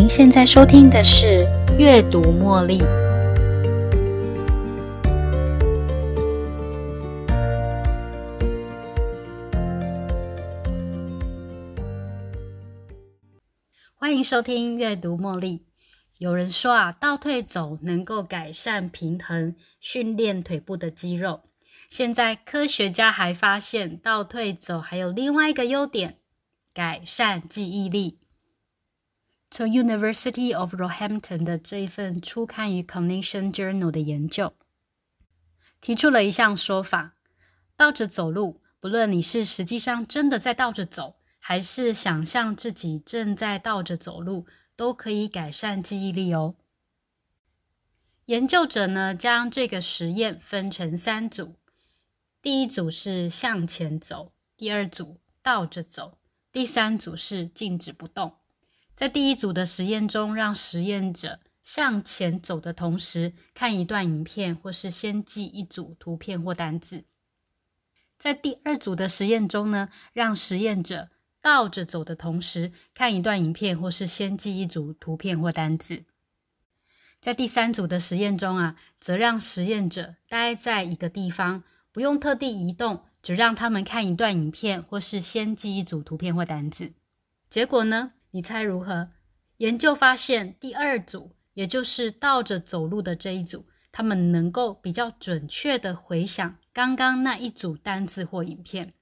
您现在收听的是《阅读茉莉》。欢迎收听《阅读茉莉》。有人说啊，倒退走能够改善平衡，训练腿部的肌肉。现在科学家还发现，倒退走还有另外一个优点，改善记忆力。从 University of Roehampton 的这一份初刊于 c o n n e c t i o n Journal 的研究，提出了一项说法：倒着走路，不论你是实际上真的在倒着走，还是想象自己正在倒着走路，都可以改善记忆力哦。研究者呢，将这个实验分成三组，第一组是向前走，第二组倒着走，第三组是静止不动。在第一组的实验中，让实验者向前走的同时看一段影片，或是先记一组图片或单字。在第二组的实验中呢，让实验者倒着走的同时看一段影片，或是先记一组图片或单字。在第三组的实验中啊，则让实验者待在一个地方，不用特地移动，只让他们看一段影片，或是先记一组图片或单字。结果呢？你猜如何？研究发现，第二组，也就是倒着走路的这一组，他们能够比较准确的回想刚刚那一组单字或影片，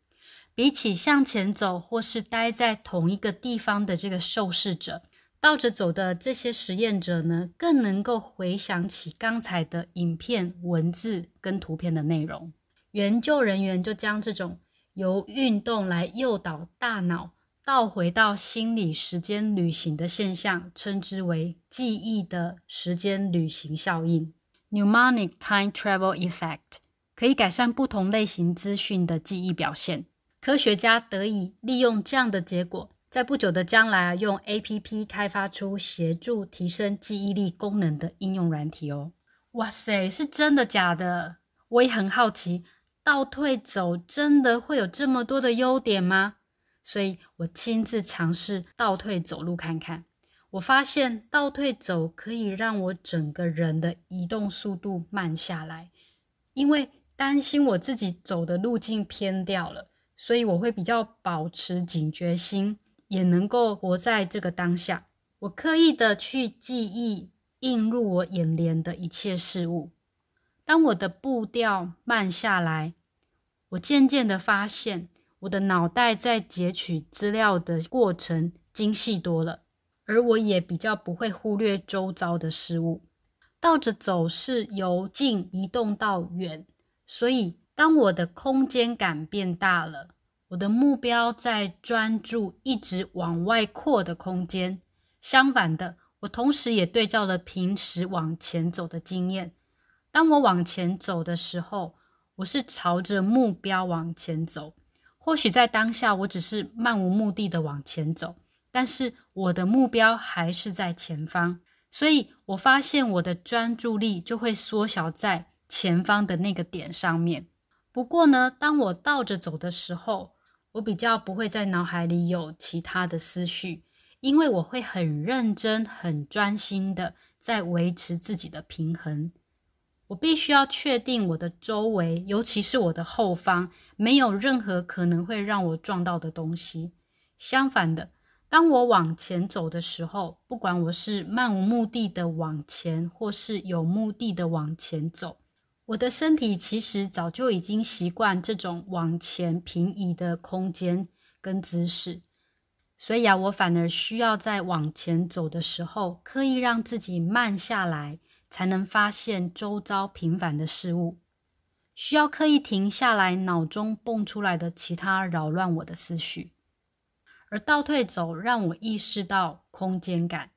比起向前走或是待在同一个地方的这个受试者，倒着走的这些实验者呢，更能够回想起刚才的影片、文字跟图片的内容。研究人员就将这种由运动来诱导大脑。倒回到心理时间旅行的现象，称之为记忆的时间旅行效应 （Mnemonic Time Travel Effect），可以改善不同类型资讯的记忆表现。科学家得以利用这样的结果，在不久的将来用 A.P.P 开发出协助提升记忆力功能的应用软体哦。哇塞，是真的假的？我也很好奇，倒退走真的会有这么多的优点吗？所以我亲自尝试倒退走路看看，我发现倒退走可以让我整个人的移动速度慢下来，因为担心我自己走的路径偏掉了，所以我会比较保持警觉心，也能够活在这个当下。我刻意的去记忆映入我眼帘的一切事物。当我的步调慢下来，我渐渐的发现。我的脑袋在截取资料的过程精细多了，而我也比较不会忽略周遭的事物。倒着走是由近移动到远，所以当我的空间感变大了，我的目标在专注一直往外扩的空间。相反的，我同时也对照了平时往前走的经验。当我往前走的时候，我是朝着目标往前走。或许在当下，我只是漫无目的的往前走，但是我的目标还是在前方，所以我发现我的专注力就会缩小在前方的那个点上面。不过呢，当我倒着走的时候，我比较不会在脑海里有其他的思绪，因为我会很认真、很专心的在维持自己的平衡。我必须要确定我的周围，尤其是我的后方，没有任何可能会让我撞到的东西。相反的，当我往前走的时候，不管我是漫无目的的往前，或是有目的的往前走，我的身体其实早就已经习惯这种往前平移的空间跟姿势。所以啊，我反而需要在往前走的时候，刻意让自己慢下来。才能发现周遭平凡的事物，需要刻意停下来，脑中蹦出来的其他扰乱我的思绪。而倒退走让我意识到空间感，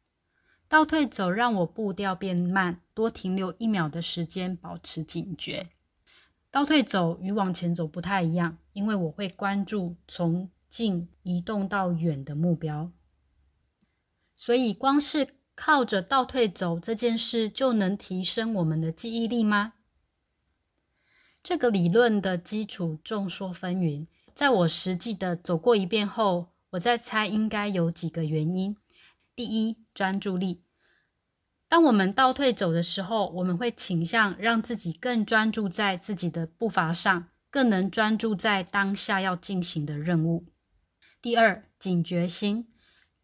倒退走让我步调变慢，多停留一秒的时间，保持警觉。倒退走与往前走不太一样，因为我会关注从近移动到远的目标，所以光是。靠着倒退走这件事就能提升我们的记忆力吗？这个理论的基础众说纷纭。在我实际的走过一遍后，我在猜应该有几个原因。第一，专注力。当我们倒退走的时候，我们会倾向让自己更专注在自己的步伐上，更能专注在当下要进行的任务。第二，警觉心，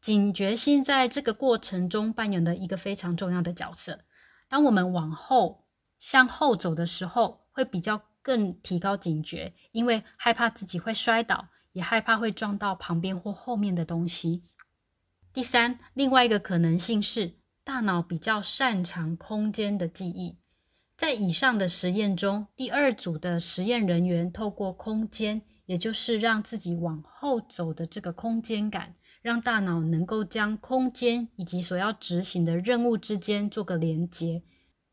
警觉性在这个过程中扮演的一个非常重要的角色。当我们往后向后走的时候，会比较更提高警觉，因为害怕自己会摔倒，也害怕会撞到旁边或后面的东西。第三，另外一个可能性是。大脑比较擅长空间的记忆，在以上的实验中，第二组的实验人员透过空间，也就是让自己往后走的这个空间感，让大脑能够将空间以及所要执行的任务之间做个连接，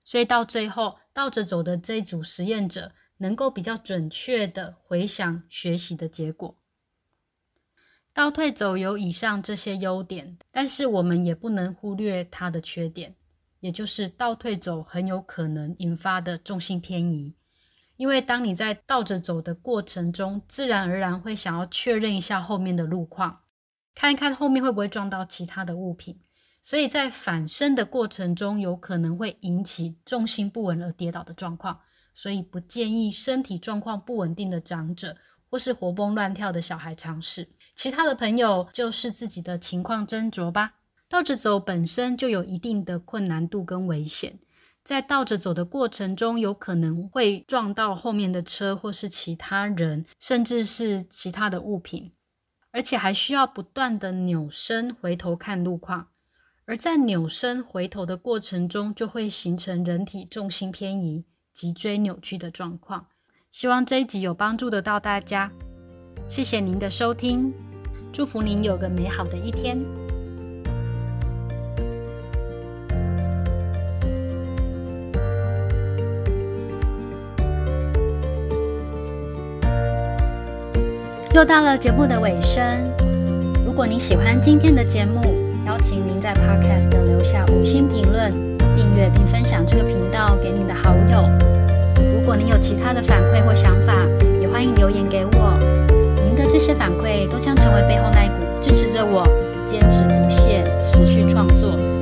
所以到最后倒着走的这一组实验者，能够比较准确的回想学习的结果。倒退走有以上这些优点，但是我们也不能忽略它的缺点，也就是倒退走很有可能引发的重心偏移。因为当你在倒着走的过程中，自然而然会想要确认一下后面的路况，看一看后面会不会撞到其他的物品，所以在反身的过程中，有可能会引起重心不稳而跌倒的状况。所以不建议身体状况不稳定的长者或是活蹦乱跳的小孩尝试。其他的朋友就是自己的情况斟酌吧。倒着走本身就有一定的困难度跟危险，在倒着走的过程中，有可能会撞到后面的车或是其他人，甚至是其他的物品，而且还需要不断的扭身回头看路况。而在扭身回头的过程中，就会形成人体重心偏移、脊椎扭曲的状况。希望这一集有帮助得到大家。谢谢您的收听，祝福您有个美好的一天。又到了节目的尾声，如果您喜欢今天的节目，邀请您在 Podcast 留下五星评论、订阅并分享这个频道给您的好友。如果您有其他的反馈或想法，也欢迎留言给我。您的这些反馈都将成为背后那一股支持着我坚持不懈、持续创作。